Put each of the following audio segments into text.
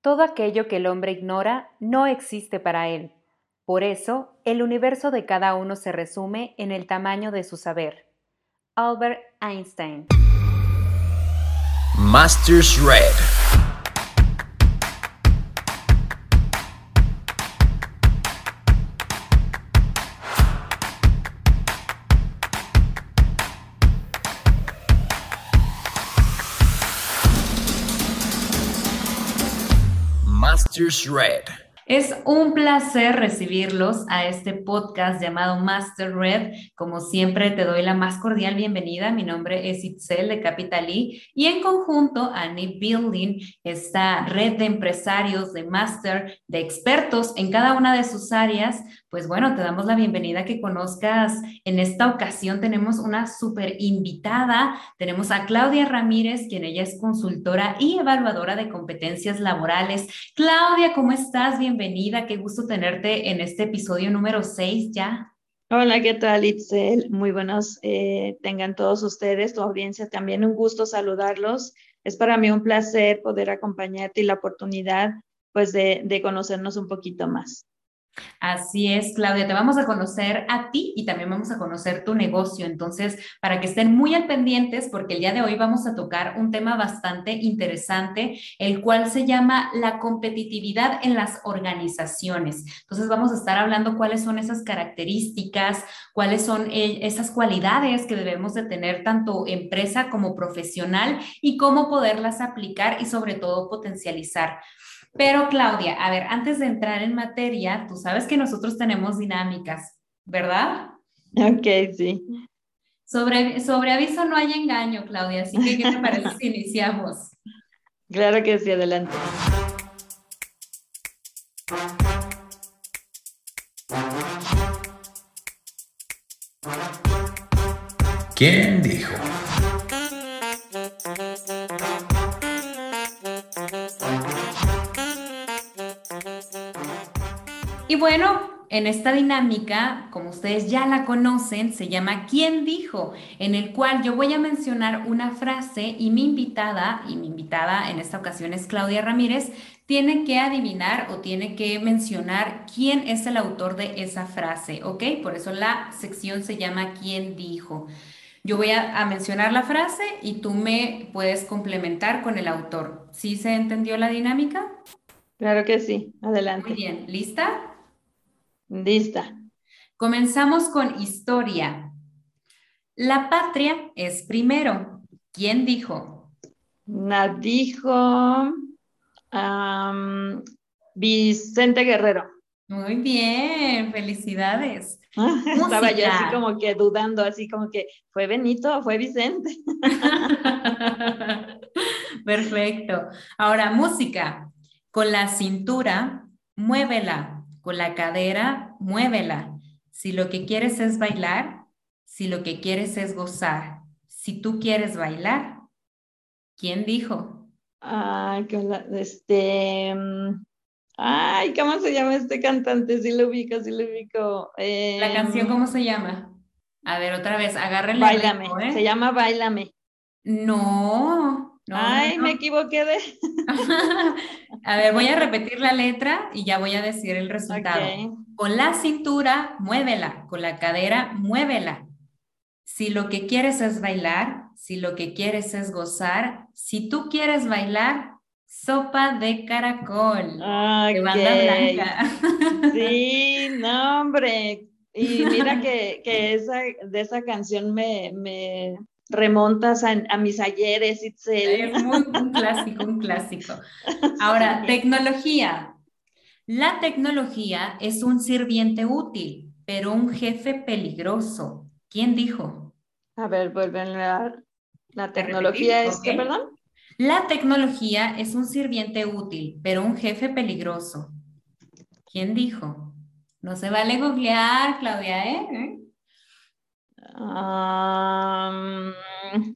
Todo aquello que el hombre ignora no existe para él. Por eso, el universo de cada uno se resume en el tamaño de su saber. Albert Einstein. Masters Red. Masters Red. Es un placer recibirlos a este podcast llamado Master Red. Como siempre, te doy la más cordial bienvenida. Mi nombre es Itzel de Capitalí y en conjunto a Need Building, esta red de empresarios, de máster, de expertos en cada una de sus áreas, pues bueno, te damos la bienvenida que conozcas. En esta ocasión tenemos una súper invitada. Tenemos a Claudia Ramírez, quien ella es consultora y evaluadora de competencias laborales. Claudia, ¿cómo estás? Bienvenida. Qué gusto tenerte en este episodio número 6 ya. Hola, ¿qué tal, Itzel? Muy buenos eh, tengan todos ustedes, tu audiencia también. Un gusto saludarlos. Es para mí un placer poder acompañarte y la oportunidad pues de conocernos un poquito más. Así es, Claudia, te vamos a conocer a ti y también vamos a conocer tu negocio. Entonces, para que estén muy al pendientes, porque el día de hoy vamos a tocar un tema bastante interesante, el cual se llama la competitividad en las organizaciones. Entonces, vamos a estar hablando cuáles son esas características, cuáles son eh, esas cualidades que debemos de tener tanto empresa como profesional y cómo poderlas aplicar y sobre todo potencializar. Pero Claudia, a ver, antes de entrar en materia, tú sabes que nosotros tenemos dinámicas, ¿verdad? Ok, sí. Sobre, sobre aviso no hay engaño, Claudia, así que ¿qué te parece si iniciamos? Claro que sí, adelante. ¿Quién dijo? Bueno, en esta dinámica, como ustedes ya la conocen, se llama ¿Quién dijo? En el cual yo voy a mencionar una frase y mi invitada, y mi invitada en esta ocasión es Claudia Ramírez, tiene que adivinar o tiene que mencionar quién es el autor de esa frase, ¿ok? Por eso la sección se llama ¿Quién dijo? Yo voy a, a mencionar la frase y tú me puedes complementar con el autor. ¿Sí se entendió la dinámica? Claro que sí, adelante. Muy bien, ¿lista? Lista. Comenzamos con historia. La patria es primero. ¿Quién dijo? La dijo Vicente Guerrero. Muy bien, felicidades. Estaba yo así como que dudando, así como que fue Benito o fue Vicente. Perfecto. Ahora, música. Con la cintura, muévela. Con la cadera, muévela. Si lo que quieres es bailar, si lo que quieres es gozar, si tú quieres bailar, ¿quién dijo? Ay, este. mm, Ay, ¿cómo se llama este cantante? Sí lo ubico, sí lo ubico. ¿La Em, canción cómo se llama? A ver, otra vez, agárrenle ritmo, ¿eh? Se llama Báilame. No, no, Ay, no. me equivoqué de. A ver, voy a repetir la letra y ya voy a decir el resultado. Con la cintura, muévela. Con la cadera, muévela. Si lo que quieres es bailar, si lo que quieres es gozar, si tú quieres bailar, sopa de caracol. De banda blanca. Sí, no, hombre. Y mira que, que esa, de esa canción me, me remontas a, a mis ayeres, Itzel. Es muy, un clásico, un clásico. Ahora, tecnología. La tecnología es un sirviente útil, pero un jefe peligroso. ¿Quién dijo? A ver, vuelven a la tecnología es que, perdón. La tecnología es un sirviente útil, pero un jefe peligroso. ¿Quién dijo? No se vale googlear, Claudia, ¿eh?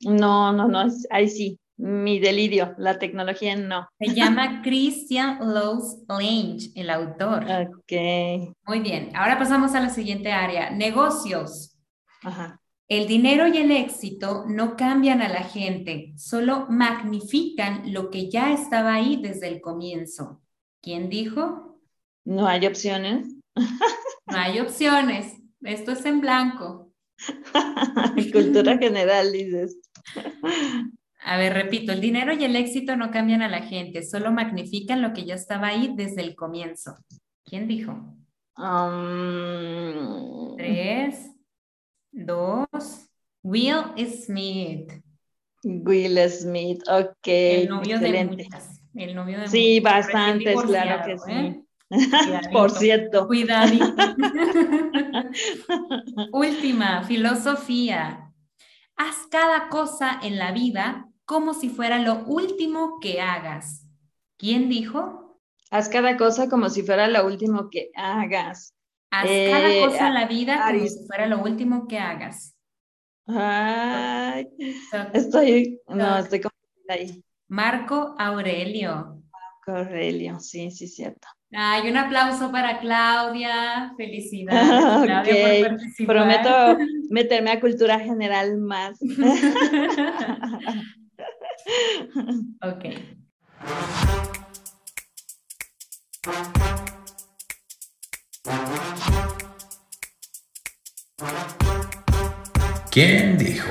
No, no, no, ahí sí, mi delirio, la tecnología no. Se llama Christian Lows Lange, el autor. Ok, Muy bien, ahora pasamos a la siguiente área, negocios. ajá. El dinero y el éxito no cambian a la gente, solo magnifican lo que ya estaba ahí desde el comienzo. ¿Quién dijo? No hay opciones. No hay opciones. Esto es en blanco. Cultura general, dices. A ver, repito, el dinero y el éxito no cambian a la gente, solo magnifican lo que ya estaba ahí desde el comienzo. ¿Quién dijo? Um, Tres, dos, Will Smith. Will Smith, ok. El novio excelente. de muchas. El novio de Sí, muchas. bastantes, claro que divorciado, ¿eh? sí. Cuidadito. Por cierto. Cuidadito. Última, filosofía. Haz cada cosa en la vida como si fuera lo último que hagas. ¿Quién dijo? Haz cada cosa como si fuera lo último que hagas. Haz Eh, cada cosa en la vida como Aris- si fuera lo último que hagas. Ay, estoy, no, estoy ahí. Marco Aurelio. Correlio, sí, sí, cierto. Ay, un aplauso para Claudia. Felicidades, Claudia, por participar. Prometo meterme a cultura general más. ok. ¿Quién dijo?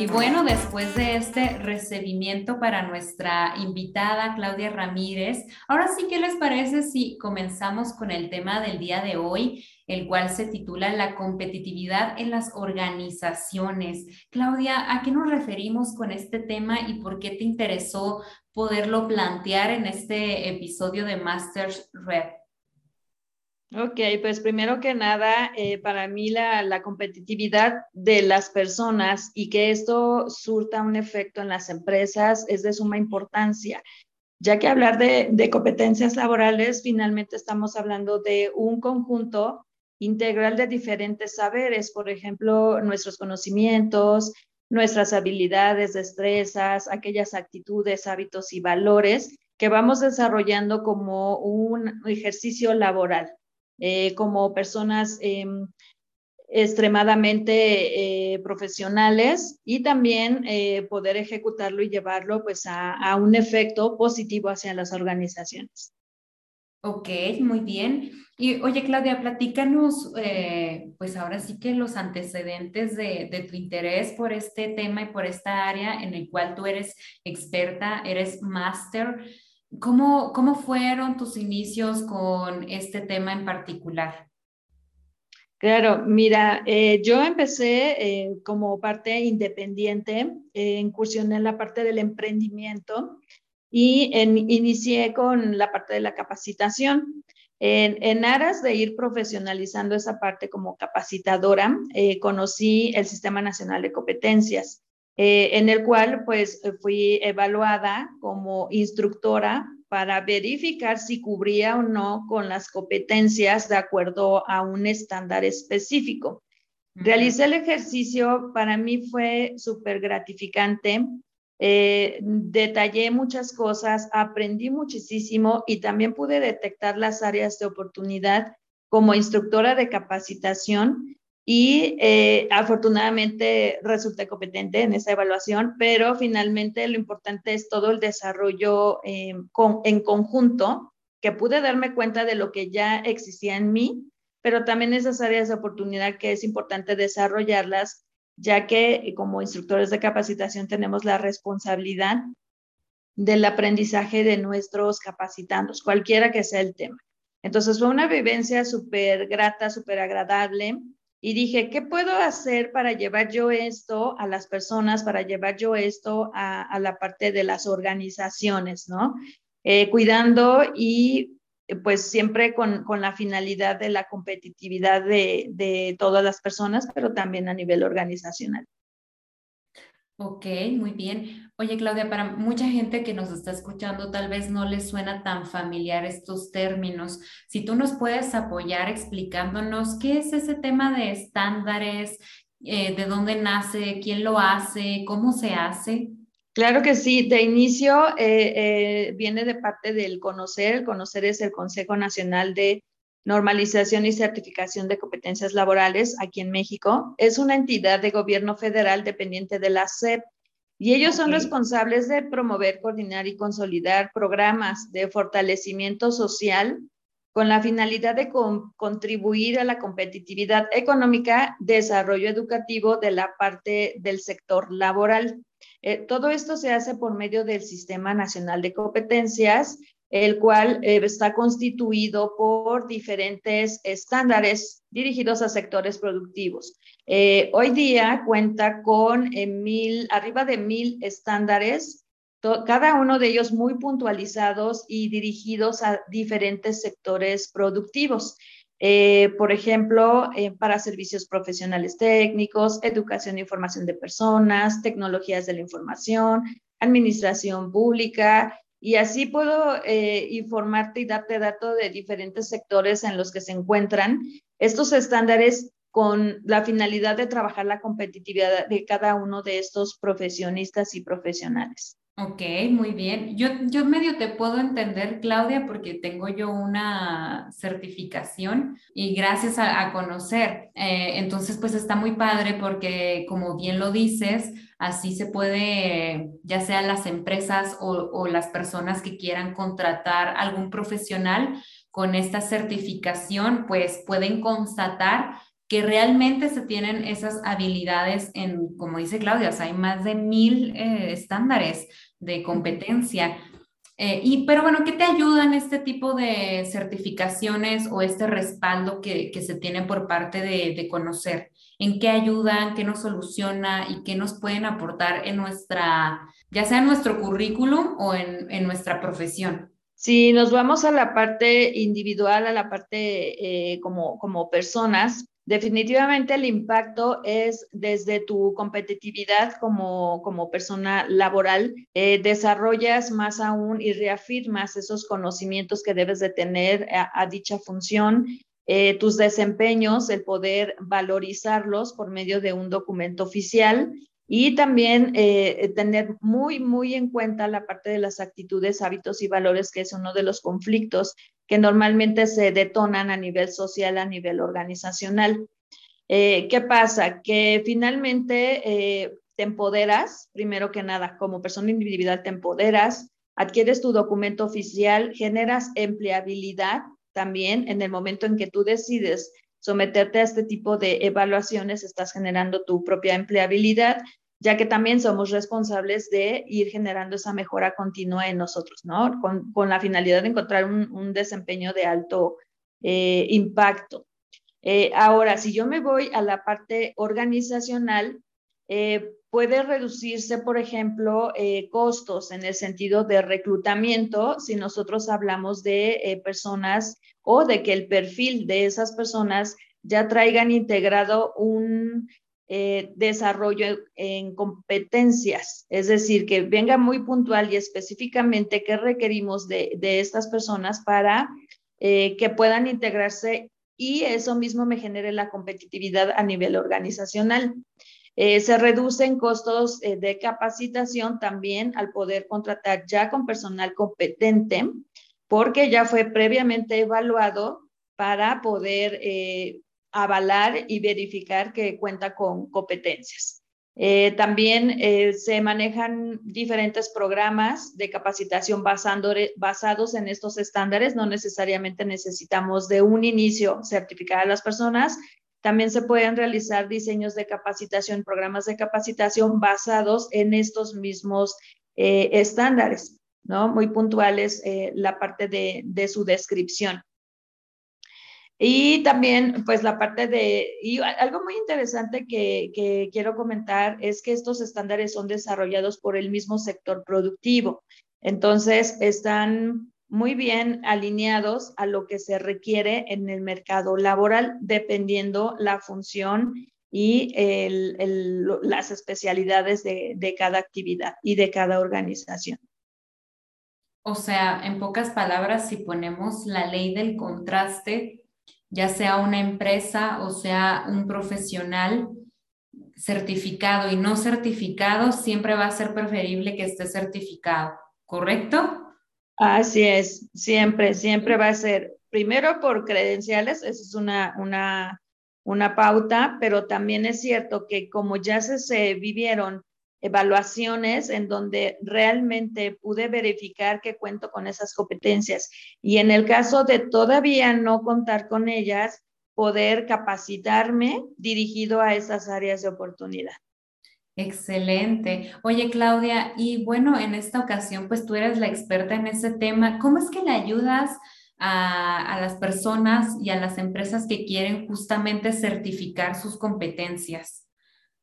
Y bueno, después de este recibimiento para nuestra invitada Claudia Ramírez, ahora sí, ¿qué les parece si comenzamos con el tema del día de hoy, el cual se titula La competitividad en las organizaciones? Claudia, ¿a qué nos referimos con este tema y por qué te interesó poderlo plantear en este episodio de Masters Red? Ok, pues primero que nada, eh, para mí la, competitividad de las personas y que esto surta un efecto en las empresas es de suma importancia, ya que hablar de, de competencias laborales, finalmente estamos hablando de un conjunto integral de diferentes saberes, por ejemplo, nuestros conocimientos, nuestras habilidades, destrezas, aquellas actitudes, hábitos y valores que vamos desarrollando como un ejercicio laboral eh, como personas eh, extremadamente eh, profesionales y también eh, poder ejecutarlo y llevarlo pues a, a, un efecto positivo hacia las organizaciones. Ok, muy bien. Y oye, Claudia, platícanos, eh, pues ahora sí que los antecedentes de, de, tu interés por este tema y por esta área en el cual tú eres experta, eres máster. ¿Cómo, ¿Cómo fueron tus inicios con este tema en particular? Claro, mira, eh, yo empecé eh, como parte independiente, eh, incursioné en la parte del emprendimiento y en, inicié con la parte de la capacitación. En, en, aras de ir profesionalizando esa parte como capacitadora, conocí el Sistema Nacional de Competencias. Eh, en el cual pues fui evaluada como instructora para verificar si cubría o no con las competencias de acuerdo a un estándar específico. Realicé el ejercicio, para mí fue súper gratificante, eh, detallé muchas cosas, aprendí muchísimo y también pude detectar las áreas de oportunidad como instructora de capacitación y eh, afortunadamente resulté competente en esa evaluación, pero finalmente lo importante es todo el desarrollo eh, con, en conjunto, que pude darme cuenta de lo que ya existía en mí, pero también esas áreas de oportunidad que es importante desarrollarlas, ya que como instructores de capacitación tenemos la responsabilidad del aprendizaje de nuestros capacitandos, cualquiera que sea el tema. Entonces fue una vivencia súper grata, súper agradable y dije, ¿qué puedo hacer para llevar yo esto a las personas, para llevar yo esto a, a la parte de las organizaciones, ¿no? Eh, cuidando y pues siempre con, con, la finalidad de la competitividad de, de todas las personas, pero también a nivel organizacional. Ok, muy bien. Oye, Claudia, para mucha gente que nos está escuchando, tal vez no les suena tan familiar estos términos. Si tú nos puedes apoyar explicándonos qué es ese tema de estándares, eh, de dónde nace, quién lo hace, cómo se hace. Claro que sí, de inicio eh, eh, viene de parte del conocer, el conocer es el Consejo Nacional de Normalización y Certificación de Competencias Laborales aquí en México. Es una entidad de gobierno federal dependiente de la SEP y ellos son responsables de promover, coordinar y consolidar programas de fortalecimiento social con la finalidad de contribuir a la competitividad económica, desarrollo educativo de la parte del sector laboral. Eh, todo esto se hace por medio del Sistema Nacional de Competencias, el cual eh, está constituido por diferentes estándares dirigidos a sectores productivos. Eh, hoy día cuenta con mil, arriba de mil estándares, cada uno de ellos muy puntualizados y dirigidos a diferentes sectores productivos. Eh, por ejemplo, eh, para servicios profesionales técnicos, educación e información de personas, tecnologías de la información, administración pública, y así puedo eh, informarte y darte datos de diferentes sectores en los que se encuentran estos estándares con la finalidad de trabajar la competitividad de cada uno de estos profesionistas y profesionales. Ok, muy bien. Yo, yo medio te puedo entender, Claudia, porque tengo yo una certificación y gracias a, conocer. Eh, entonces, pues está muy padre porque, como bien lo dices, así se puede, ya sea las empresas o, las personas que quieran contratar algún profesional con esta certificación, pues pueden constatar que realmente se tienen esas habilidades en, como dice Claudia, hay más de mil eh, estándares de competencia. Eh, y, pero bueno, ¿qué te ayudan este tipo de certificaciones o este respaldo que, que se tiene por parte de, conocer? ¿En qué ayudan, qué nos soluciona y qué nos pueden aportar en nuestra, ya sea en nuestro currículum o en, en nuestra profesión? Si nos vamos a la parte individual, a la parte eh, como, como personas, Definitivamente el impacto es desde tu competitividad como, como persona laboral, eh, desarrollas más aún y reafirmas esos conocimientos que debes de tener a, dicha función, eh, tus desempeños, el poder valorizarlos por medio de un documento oficial y también eh, tener muy, muy en cuenta la parte de las actitudes, hábitos y valores, que es uno de los conflictos que normalmente se detonan a nivel social, a nivel organizacional. Eh, ¿Qué pasa? Que finalmente eh, te empoderas, primero que nada, como persona individual te empoderas, adquieres tu documento oficial, generas empleabilidad también en el momento en que tú decides someterte a este tipo de evaluaciones, estás generando tu propia empleabilidad ya que también somos responsables de ir generando esa mejora continua en nosotros, ¿no? Con, con la finalidad de encontrar un, desempeño de alto eh, impacto. Eh, ahora, si yo me voy a la parte organizacional, eh, puede reducirse, por ejemplo, costos en el sentido de reclutamiento si nosotros hablamos de personas o de que el perfil de esas personas ya traigan integrado un eh, desarrollo en competencias, es decir, que venga muy puntual y específicamente qué requerimos de, estas personas para eh, que puedan integrarse y eso mismo me genere la competitividad a nivel organizacional. Eh, se reducen costos de capacitación también al poder contratar ya con personal competente, porque ya fue previamente evaluado para poder avalar y verificar que cuenta con competencias. Eh, también eh, se manejan diferentes programas de capacitación basados en estos estándares. No necesariamente necesitamos de un inicio certificar a las personas. También se pueden realizar diseños de capacitación, programas de capacitación basados en estos mismos eh, estándares, ¿no? Muy puntuales la parte de, su descripción. Y también, pues la parte de, y algo muy interesante que, quiero comentar es que estos estándares son desarrollados por el mismo sector productivo. Entonces, están muy bien alineados a lo que se requiere en el mercado laboral, dependiendo la función y el, las especialidades de, de cada actividad y de cada organización. O sea, en pocas palabras, si ponemos la ley del contraste, ya sea una empresa o sea un profesional, certificado y no certificado, siempre va a ser preferible que esté certificado, ¿correcto? Así es, siempre, siempre va a ser, primero por credenciales, esa es una, una, una pauta, pero también es cierto que como ya se, se vivieron evaluaciones en donde realmente pude verificar que cuento con esas competencias y en el caso de todavía no contar con ellas, poder capacitarme dirigido a esas áreas de oportunidad. Excelente. Oye, Claudia, y bueno, en esta ocasión, pues tú eres la experta en ese tema. ¿Cómo es que le ayudas a, las personas y a las empresas que quieren justamente certificar sus competencias?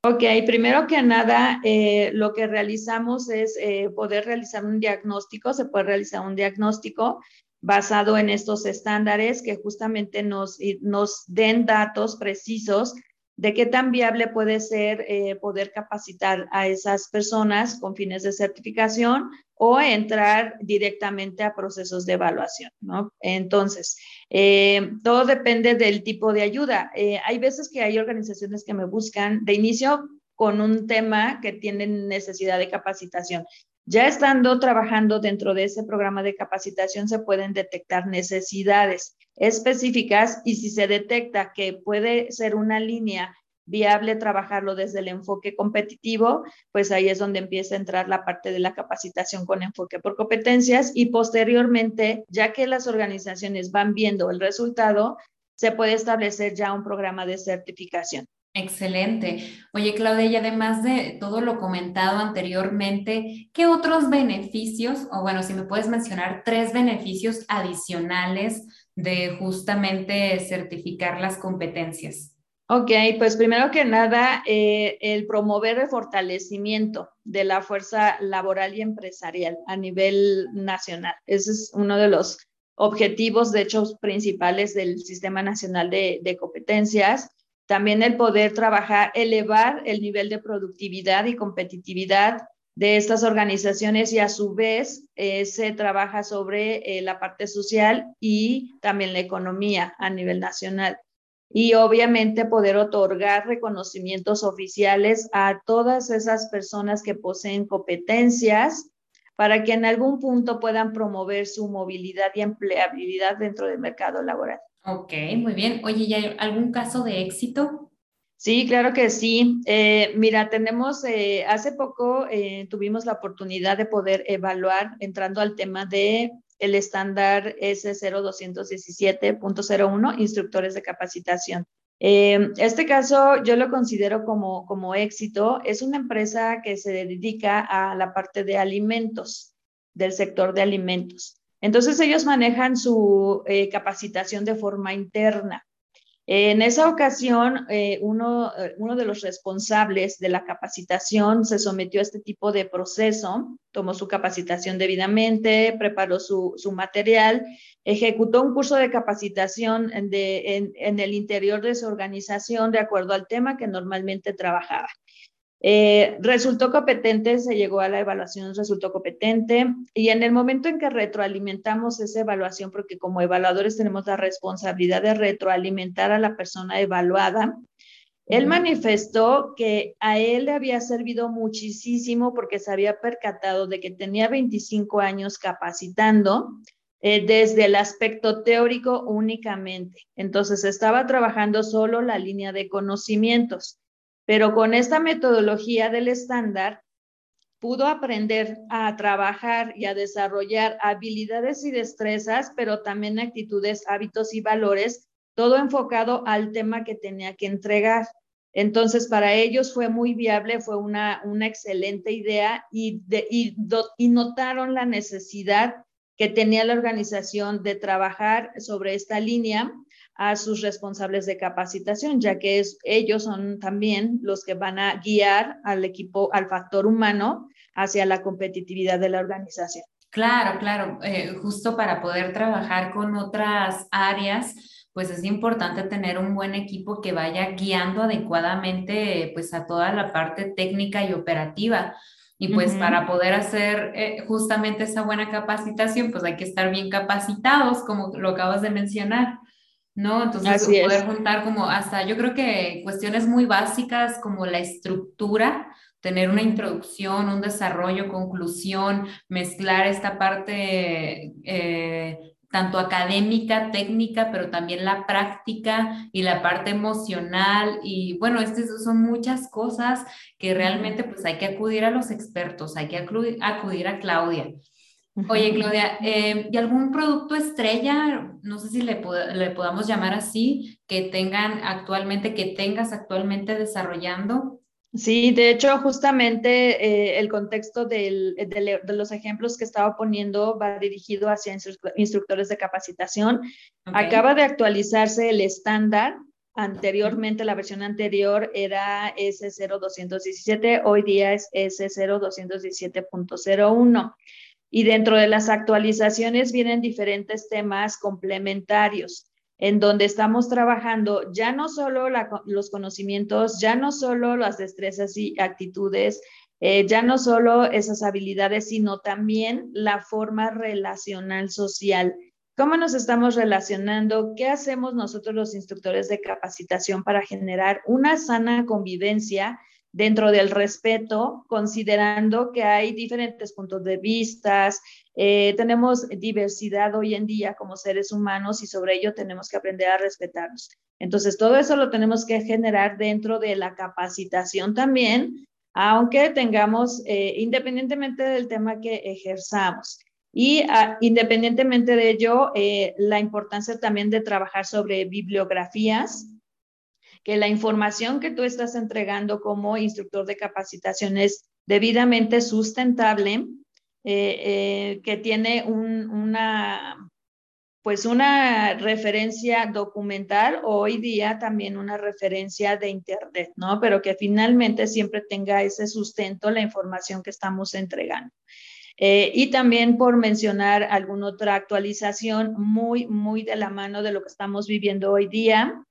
Ok, primero que nada, eh, lo que realizamos es eh, poder realizar un diagnóstico, se puede realizar un diagnóstico basado en estos estándares que justamente nos, nos den datos precisos de qué tan viable puede ser eh, poder capacitar a esas personas con fines de certificación o entrar directamente a procesos de evaluación, ¿no? Entonces, eh, todo depende del tipo de ayuda. Eh, hay veces que hay organizaciones que me buscan de inicio con un tema que tienen necesidad de capacitación. Ya estando trabajando dentro de ese programa de capacitación se pueden detectar necesidades específicas y si se detecta que puede ser una línea viable trabajarlo desde el enfoque competitivo, pues ahí es donde empieza a entrar la parte de la capacitación con enfoque por competencias y posteriormente, ya que las organizaciones van viendo el resultado, se puede establecer ya un programa de certificación. Excelente. Oye, Claudia, y además de todo lo comentado anteriormente, ¿qué otros beneficios, o bueno, si me puedes mencionar tres beneficios adicionales de justamente certificar las competencias? Ok, pues primero que nada, eh, el promover el fortalecimiento de la fuerza laboral y empresarial a nivel nacional. Ese es uno de los objetivos, de hecho, principales del Sistema Nacional de, de Competencias. También el poder trabajar, elevar el nivel de productividad y competitividad de estas organizaciones y a su vez eh, se trabaja sobre eh, la parte social y también la economía a nivel nacional. Y obviamente poder otorgar reconocimientos oficiales a todas esas personas que poseen competencias para que en algún punto puedan promover su movilidad y empleabilidad dentro del mercado laboral. Ok, muy bien. Oye, ¿y hay algún caso de éxito? Sí, claro que sí. Eh, mira, tenemos, eh, hace poco eh, tuvimos la oportunidad de poder evaluar, entrando al tema de el estándar S0217.01, instructores de capacitación. este caso yo lo considero como, como éxito. Es una empresa que se dedica a la parte de alimentos, del sector de alimentos. Entonces ellos manejan su capacitación de forma interna. En esa ocasión, eh, uno, eh, uno, de los responsables de la capacitación se sometió a este tipo de proceso, tomó su capacitación debidamente, preparó su, material, ejecutó un curso de capacitación en el interior de su organización de acuerdo al tema que normalmente trabajaba. Eh, resultó competente, se llegó a la evaluación, resultó competente. Y en el momento en que retroalimentamos esa evaluación, porque como evaluadores tenemos la responsabilidad de retroalimentar a la persona evaluada, él manifestó que a él le había servido muchísimo porque se había percatado de que tenía 25 años capacitando eh, desde el aspecto teórico únicamente. Entonces estaba trabajando solo la línea de conocimientos pero con esta metodología del estándar pudo aprender a trabajar y a desarrollar habilidades y destrezas, pero también actitudes, hábitos y valores, todo enfocado al tema que tenía que entregar. Entonces, para ellos fue muy viable, fue una, una excelente idea y, y, y notaron la necesidad que tenía la organización de trabajar sobre esta línea a sus responsables de capacitación, ya que es, ellos son también los que van a guiar al equipo, al factor humano hacia la competitividad de la organización. Claro, claro, eh, justo para poder trabajar con otras áreas, pues es importante tener un buen equipo que vaya guiando adecuadamente pues a toda la parte técnica y operativa. Y pues para poder hacer eh, justamente esa buena capacitación, pues hay que estar bien capacitados, como lo acabas de mencionar. ¿No? Entonces, poder juntar como hasta, yo creo que cuestiones muy básicas como la estructura, tener una introducción, un desarrollo, conclusión, mezclar esta parte eh, tanto académica, técnica, pero también la práctica y la parte emocional. Y bueno, estas son muchas cosas que realmente pues hay que acudir a los expertos, hay que acudir, a Claudia. Oye, Claudia, eh, ¿y algún producto estrella, no sé si le, le podamos llamar así, que tengan actualmente, que tengas actualmente desarrollando? Sí, de hecho, justamente eh, el contexto de los ejemplos que estaba poniendo va dirigido hacia instructores de capacitación. Acaba de actualizarse el estándar. Anteriormente, la versión anterior era S0217, hoy día es S0217.01. Y dentro de las actualizaciones vienen diferentes temas complementarios en donde estamos trabajando ya no solo los conocimientos, ya no solo las destrezas y actitudes, eh, ya no solo esas habilidades, sino también la forma relacional social. ¿Cómo nos estamos relacionando? ¿Qué hacemos nosotros los instructores de capacitación para generar una sana convivencia dentro del respeto, considerando que hay diferentes puntos de vista, eh, tenemos diversidad hoy en día como seres humanos y sobre ello tenemos que aprender a respetarnos. Entonces, todo eso lo tenemos que generar dentro de la capacitación también, aunque tengamos, eh, independientemente del tema que ejerzamos. Y ah, independientemente de ello, eh, la importancia también de trabajar sobre bibliografías, que la información que tú estás entregando como instructor de capacitación es debidamente sustentable, eh, eh, que tiene una, pues una referencia documental o hoy día también una referencia de Internet, ¿no? Pero que finalmente siempre tenga ese sustento la información que estamos entregando. Eh, y también por mencionar alguna otra actualización muy, muy de la mano de lo que estamos viviendo hoy día,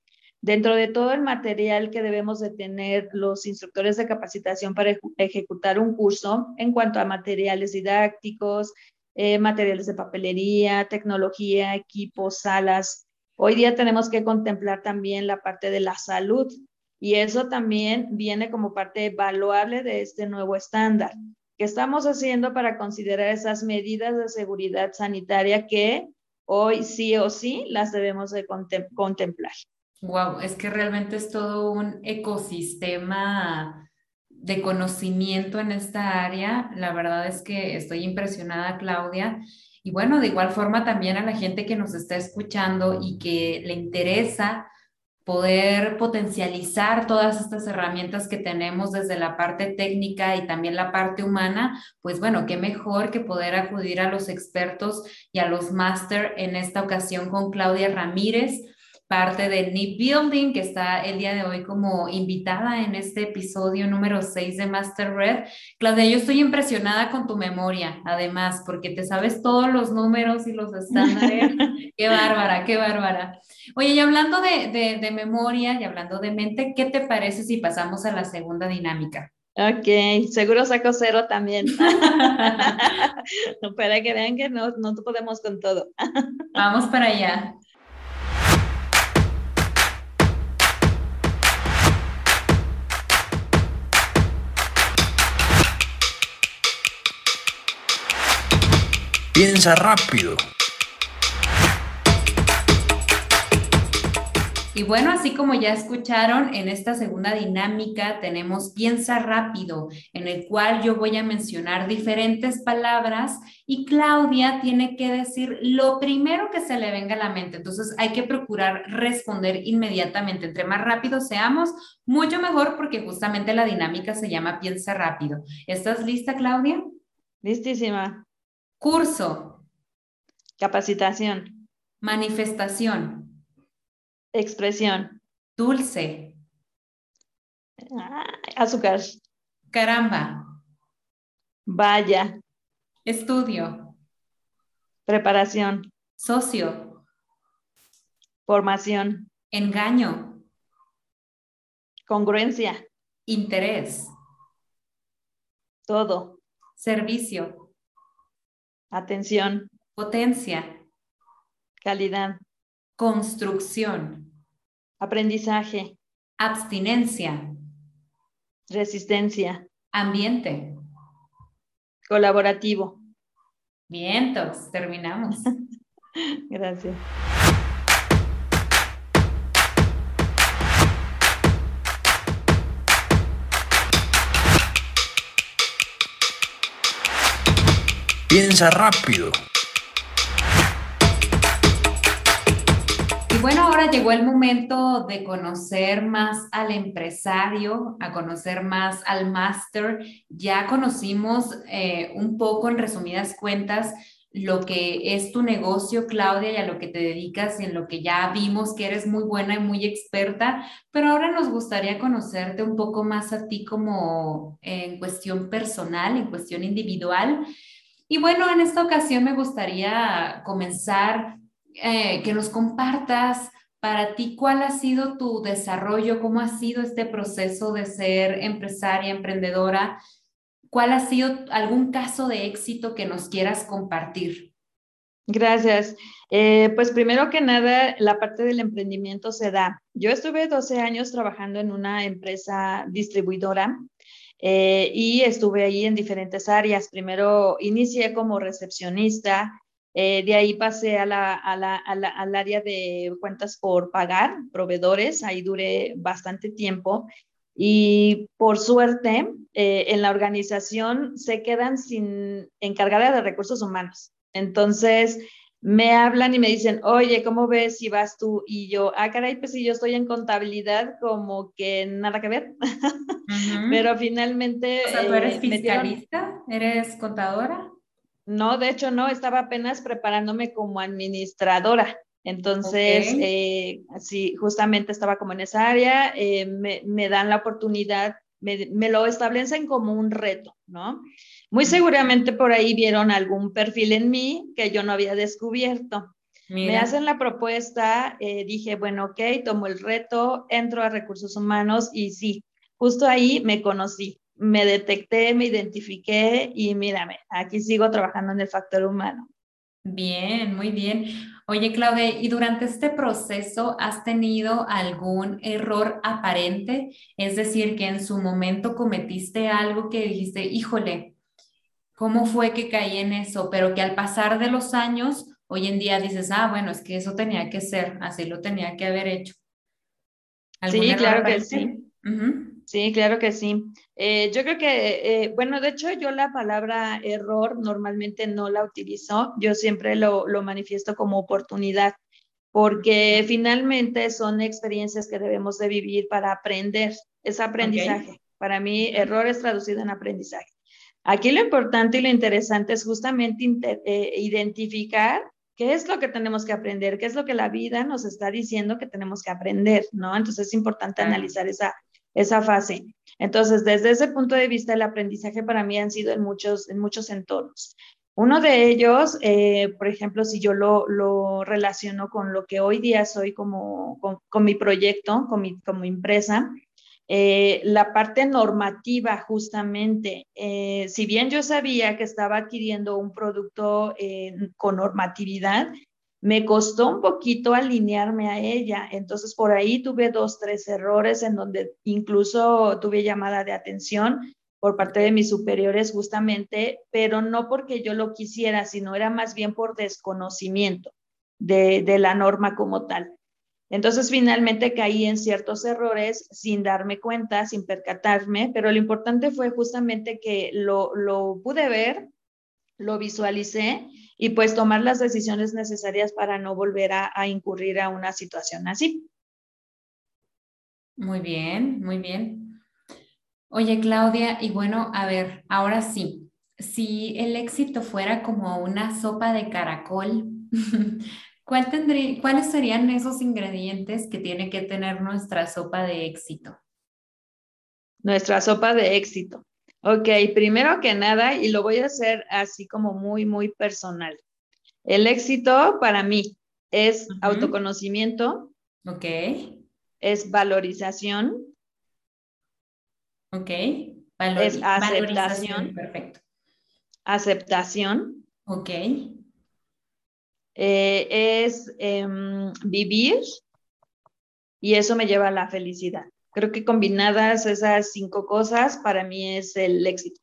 Dentro de todo el material que debemos de tener los instructores de capacitación para ejecutar un curso en cuanto a materiales didácticos, eh, materiales de papelería, tecnología, equipos, salas. Hoy día tenemos que contemplar también la parte de la salud y eso también viene como parte valuable de este nuevo estándar. ¿Qué estamos haciendo para considerar esas medidas de seguridad sanitaria que hoy sí o sí las debemos de contemplar? Wow, es que realmente es todo un ecosistema de conocimiento en esta área. La verdad es que estoy impresionada, Claudia. Y bueno, de igual forma también a la gente que nos está escuchando y que le interesa poder potencializar todas estas herramientas que tenemos desde la parte técnica y también la parte humana, pues bueno, qué mejor que poder acudir a los expertos y a los máster en esta ocasión con Claudia Ramírez parte de Nip Building, que está el día de hoy como invitada en este episodio número 6 de Master Red. Claudia, yo estoy impresionada con tu memoria, además, porque te sabes todos los números y los estándares. qué bárbara, qué bárbara. Oye, y hablando de, de memoria y hablando de mente, ¿qué te parece si pasamos a la segunda dinámica? Ok, seguro saco cero también. para que vean que no, no podemos con todo. Vamos para allá. Piensa rápido. Y bueno, así como ya escucharon, en esta segunda dinámica tenemos piensa rápido, en el cual yo voy a mencionar diferentes palabras y Claudia tiene que decir lo primero que se le venga a la mente. Entonces hay que procurar responder inmediatamente. Entre más rápido seamos, mucho mejor porque justamente la dinámica se llama piensa rápido. ¿Estás lista, Claudia? Listísima. Curso. Capacitación. Manifestación. Expresión. Dulce. azúcar. Caramba. Vaya. Estudio. Preparación. Socio. Formación. Engaño. Congruencia. Interés. Todo. Servicio. Atención. Potencia. Calidad. Construcción. Aprendizaje. Abstinencia. Resistencia. Ambiente. Colaborativo. Vientos, terminamos. Gracias. Piensa rápido. Y bueno, ahora llegó el momento de conocer más al empresario, a conocer más al máster. Ya conocimos eh, un poco, en resumidas cuentas, lo que es tu negocio, Claudia, y a lo que te dedicas y en lo que ya vimos que eres muy buena y muy experta, pero ahora nos gustaría conocerte un poco más a ti como en cuestión personal, en cuestión individual. Y bueno, en esta ocasión me gustaría comenzar eh, que nos compartas para ti cuál ha sido tu desarrollo, cómo ha sido este proceso de ser empresaria, emprendedora, cuál ha sido algún caso de éxito que nos quieras compartir. Gracias. Eh, pues primero que nada, la parte del emprendimiento se da. Yo estuve 12 años trabajando en una empresa distribuidora eh, y estuve ahí en diferentes áreas. Primero inicié como recepcionista, eh, de ahí pasé a la, a la, al área de cuentas por pagar, proveedores, ahí duré bastante tiempo y por suerte eh, en la organización se quedan sin encargada de recursos humanos. Entonces me hablan y me dicen, oye, ¿cómo ves si vas tú? Y yo, ah, caray, pues si yo estoy en contabilidad, como que nada que ver. Pero finalmente... O sea, ¿tú eres eh, fiscalista? ¿Eres contadora? No, de hecho no, estaba apenas preparándome como administradora. Entonces, eh, sí, justamente estaba como en esa área, eh, me, dan la oportunidad, me, lo establecen como un reto, ¿no? Muy seguramente por ahí vieron algún perfil en mí que yo no había descubierto. Me hacen la propuesta, eh, dije, bueno, ok, tomo el reto, entro a recursos humanos y sí, justo ahí me conocí me detecté, me identifiqué y mírame, aquí sigo trabajando en el factor humano. Bien, muy bien. Oye, Claudia, ¿y durante este proceso has tenido algún error aparente? Es decir, que en su momento cometiste algo que dijiste, híjole, ¿cómo fue que caí en eso? Pero que al pasar de los años, hoy en día dices, ah, bueno, es que eso tenía que ser, así lo tenía que haber hecho. Sí, claro que sí. Sí, claro que sí. Yo creo que, eh, bueno, de hecho yo la palabra error normalmente no la utilizo, yo siempre lo, lo manifiesto como oportunidad, porque finalmente son experiencias que debemos de vivir para aprender, es aprendizaje. Para mí, error es traducido en aprendizaje. Aquí lo importante y lo interesante es justamente eh, identificar qué es lo que tenemos que aprender, qué es lo que la vida nos está diciendo que tenemos que aprender, ¿no? Entonces es importante analizar esa, esa fase. Entonces, desde ese punto de vista, el aprendizaje para mí han sido en muchos, en muchos entornos. Uno de ellos, eh, por ejemplo, si yo lo, lo, relaciono con lo que hoy día soy como, con, mi proyecto, con mi como empresa, eh, la parte normativa justamente, eh, si bien yo sabía que estaba adquiriendo un producto con normatividad, me costó un poquito alinearme a ella, entonces por ahí tuve dos, tres errores en donde incluso tuve llamada de atención por parte de mis superiores justamente, pero no porque yo lo quisiera, sino era más bien por desconocimiento de, de la norma como tal. Entonces finalmente caí en ciertos errores sin darme cuenta, sin percatarme, pero lo importante fue justamente que lo, lo pude ver, lo visualicé y pues tomar las decisiones necesarias para no volver a, incurrir a una situación así. Muy bien, muy bien. Oye, Claudia, y bueno, a ver, ahora sí, si el éxito fuera como una sopa de caracol, ¿cuál tendría, ¿cuáles serían esos ingredientes que tiene que tener nuestra sopa de éxito? Nuestra sopa de éxito. Ok, primero que nada, y lo voy a hacer así como muy, muy personal. El éxito para mí es autoconocimiento. Ok. Es valorización. Ok. es aceptación. Perfecto. Aceptación. Ok. Eh, es em, vivir y eso me lleva a la felicidad. Creo que combinadas esas cinco cosas para mí es el éxito.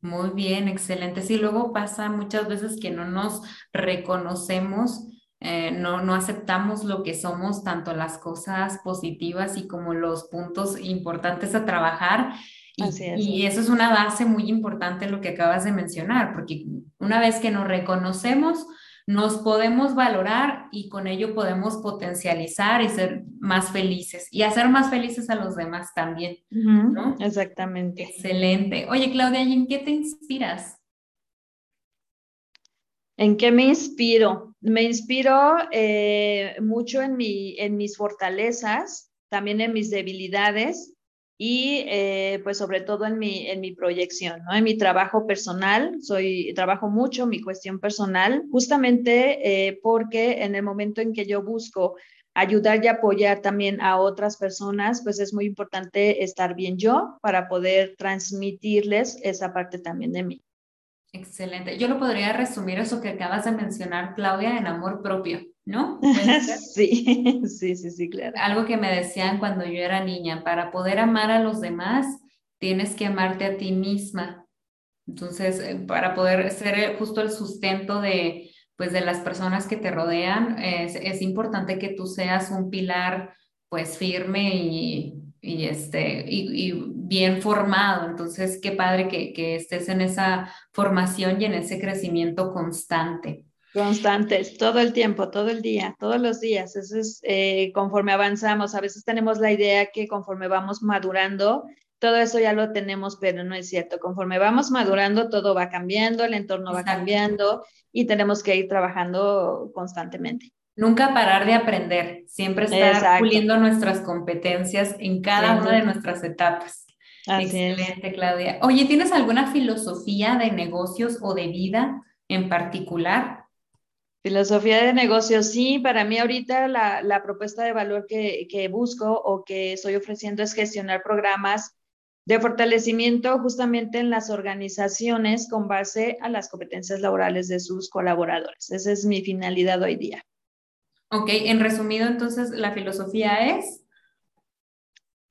Muy bien, excelente. Sí, luego pasa muchas veces que no nos reconocemos, eh, no, no aceptamos lo que somos, tanto las cosas positivas y como los puntos importantes a trabajar. Y, y, eso es una base muy importante lo que acabas de mencionar, porque una vez que nos reconocemos, nos podemos valorar y con ello podemos potencializar y ser más felices y hacer más felices a los demás también. ¿no? Exactamente. Excelente. Oye, Claudia, ¿y en qué te inspiras? ¿En qué me inspiro? Me inspiro eh, mucho en, mi, en mis fortalezas, también en mis debilidades y eh, pues sobre todo en mi, en mi proyección, ¿no? En mi trabajo personal, soy, trabajo mucho mi cuestión personal, justamente eh, porque en el momento en que yo busco ayudar y apoyar también a otras personas, pues es muy importante estar bien yo para poder transmitirles esa parte también de mí. Excelente. Yo lo podría resumir eso que acabas de mencionar, Claudia, en amor propio. ¿no? Sí, sí, sí, sí, claro. Algo que me decían cuando yo era niña, para poder amar a los demás, tienes que amarte a ti misma. Entonces, eh, para poder ser justo el sustento de, pues, de las personas que te rodean, es, es importante que tú seas un pilar, pues, firme y, y este, y, y, bien formado. Entonces, qué padre que, que estés en esa formación y en ese crecimiento constante. Constantes, todo el tiempo, todo el día, todos los días. Eso es eh, conforme avanzamos. A veces tenemos la idea que conforme vamos madurando, todo eso ya lo tenemos, pero no es cierto. Conforme vamos madurando, todo va cambiando, el entorno va cambiando y tenemos que ir trabajando constantemente. Nunca parar de aprender, siempre estar puliendo nuestras competencias en cada una de nuestras etapas. Excelente, Claudia. Oye, ¿tienes alguna filosofía de negocios o de vida en particular? Filosofía de negocios, sí, para mí ahorita la, la propuesta de valor que, que, busco o que estoy ofreciendo es gestionar programas de fortalecimiento justamente en las organizaciones con base a las competencias laborales de sus colaboradores. Esa es mi finalidad hoy día. Ok, en resumido, entonces, la filosofía es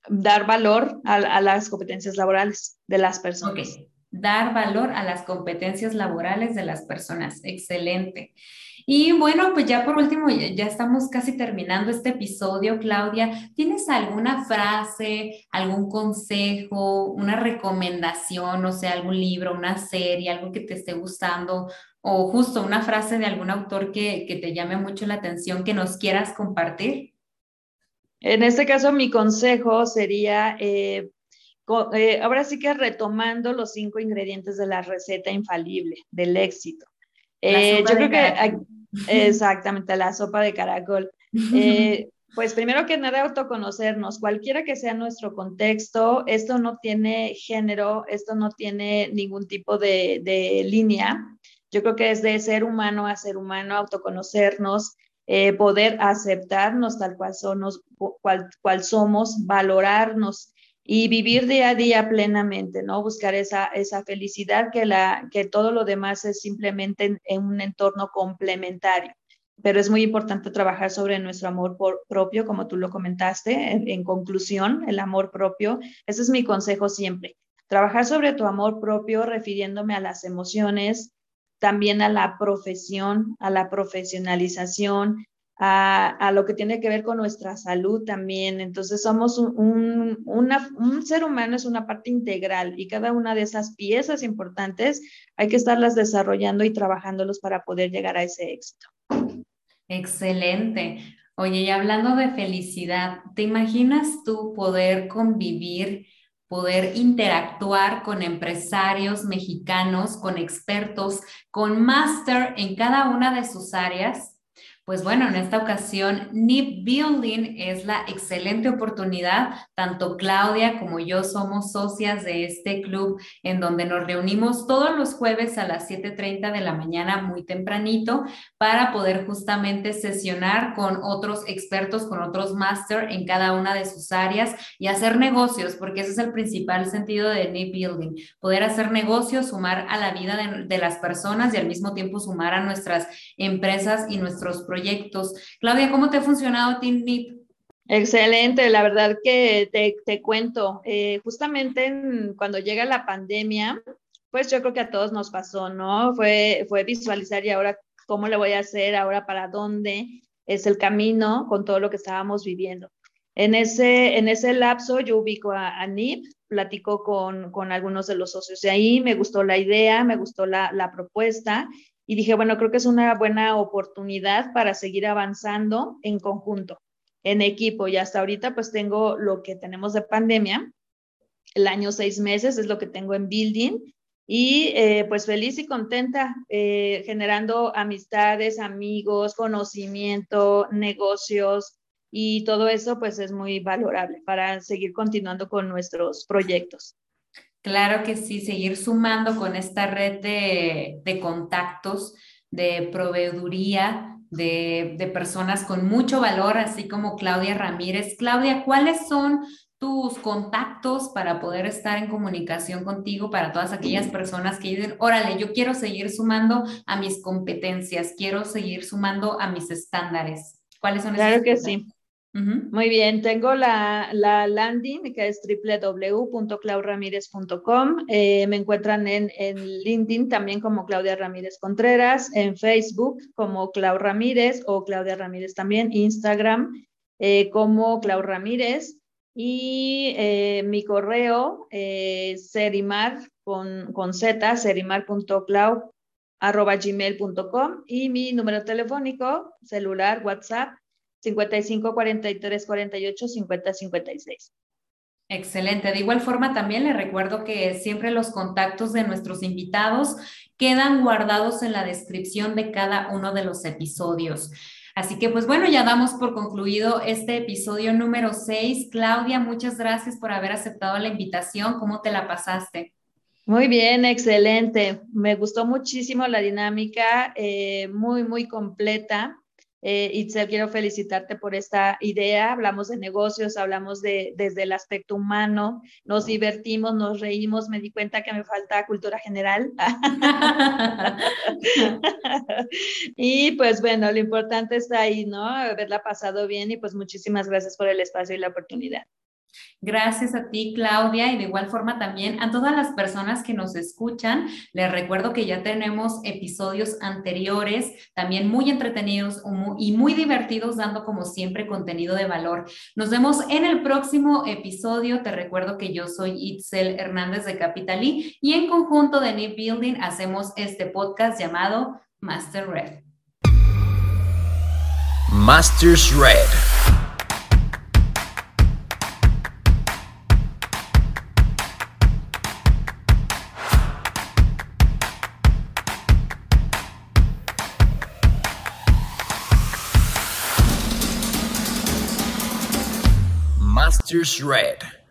dar valor a, a las competencias laborales de las personas. Okay. Dar valor a las competencias laborales de las personas. Excelente. Y bueno, pues ya por último, ya estamos casi terminando este episodio, Claudia. ¿Tienes alguna frase, algún consejo, una recomendación, o sea, algún libro, una serie, algo que te esté gustando, o justo una frase de algún autor que, que te llame mucho la atención, que nos quieras compartir? En este caso, mi consejo sería, eh, eh, ahora sí que retomando los cinco ingredientes de la receta infalible del éxito. Eh, yo creo que exactamente la sopa de caracol. Pues primero que nada, autoconocernos, cualquiera que sea nuestro contexto, esto no tiene género, esto no tiene ningún tipo de, de línea. Yo creo que es de ser humano a ser humano, autoconocernos, eh, poder aceptarnos tal cual, somos, cual, cual somos, valorarnos y vivir día a día plenamente, ¿no? Buscar esa, esa felicidad que, la, que todo lo demás es simplemente en, un entorno complementario. Pero es muy importante trabajar sobre nuestro amor por, propio, como tú lo comentaste. En, en conclusión, el amor propio, ese es mi consejo siempre. Trabajar sobre tu amor propio refiriéndome a las emociones, también a la profesión, a la profesionalización, a, lo que tiene que ver con nuestra salud también. Entonces somos un, un ser humano, es una parte integral y cada una de esas piezas importantes hay que estarlas desarrollando y trabajándolos para poder llegar a ese éxito. Excelente. Oye, y hablando de felicidad, ¿te imaginas tú poder convivir, poder interactuar con empresarios mexicanos, con expertos, con máster en cada una de sus áreas? Pues bueno, en esta ocasión, NIP Building es la excelente oportunidad. Tanto Claudia como yo somos socias de este club en donde nos reunimos todos los jueves a las 7.30 de la mañana, muy tempranito, para poder justamente sesionar con otros expertos, con otros máster en cada una de sus áreas y hacer negocios, porque ese es el principal sentido de NIP Building, poder hacer negocios, sumar a la vida de, de las personas y al mismo tiempo sumar a nuestras empresas y nuestros proyectos proyectos. Claudia, ¿cómo te ha funcionado Team NIP? Excelente, la verdad que te, cuento, eh, justamente cuando llega la pandemia, pues yo creo que a todos nos pasó, ¿no? Fue, fue visualizar y ahora cómo le voy a hacer, ahora para dónde es el camino con todo lo que estábamos viviendo. En ese, en ese lapso yo ubico a, NIP, platico con, con, algunos de los socios de ahí, me gustó la idea, me gustó la, la propuesta y dije, bueno, creo que es una buena oportunidad para seguir avanzando en conjunto, en equipo. Y hasta ahorita pues tengo lo que tenemos de pandemia, el año seis meses es lo que tengo en building y eh, pues feliz y contenta eh, generando amistades, amigos, conocimiento, negocios y todo eso pues es muy valorable para seguir continuando con nuestros proyectos. Claro que sí, seguir sumando con esta red de, contactos, de proveeduría, de, de, personas con mucho valor, así como Claudia Ramírez. Claudia, ¿cuáles son tus contactos para poder estar en comunicación contigo para todas aquellas personas que dicen, órale, yo quiero seguir sumando a mis competencias, quiero seguir sumando a mis estándares? ¿Cuáles son Claro que sí. Muy bien, tengo la, landing que es www.clauramírez.com. Eh, me encuentran en, LinkedIn también como Claudia Ramírez Contreras, en Facebook como Clau Ramírez o Claudia Ramírez también, Instagram eh, como Clau Ramírez. Y eh, mi correo serimar con, con z, serimar.clau arroba y mi número telefónico celular WhatsApp 55 43 48 50 56. Excelente. De igual forma, también le recuerdo que siempre los contactos de nuestros invitados quedan guardados en la descripción de cada uno de los episodios. Así que, pues bueno, ya damos por concluido este episodio número 6. Claudia, muchas gracias por haber aceptado la invitación. ¿Cómo te la pasaste? Muy bien, excelente. Me gustó muchísimo la dinámica, eh, muy, muy completa. Eh, Itzel, quiero felicitarte por esta idea. Hablamos de negocios, hablamos de, desde el aspecto humano, nos divertimos, nos reímos. Me di cuenta que me falta cultura general. y pues bueno, lo importante está ahí, ¿no? Haberla pasado bien y pues muchísimas gracias por el espacio y la oportunidad. Gracias a ti, Claudia, y de igual forma también a todas las personas que nos escuchan. Les recuerdo que ya tenemos episodios anteriores, también muy entretenidos y muy divertidos, dando como siempre contenido de valor. Nos vemos en el próximo episodio. Te recuerdo que yo soy Itzel Hernández de Capitalí y en conjunto de New Building hacemos este podcast llamado Master Red. Masters Red. Masters Red.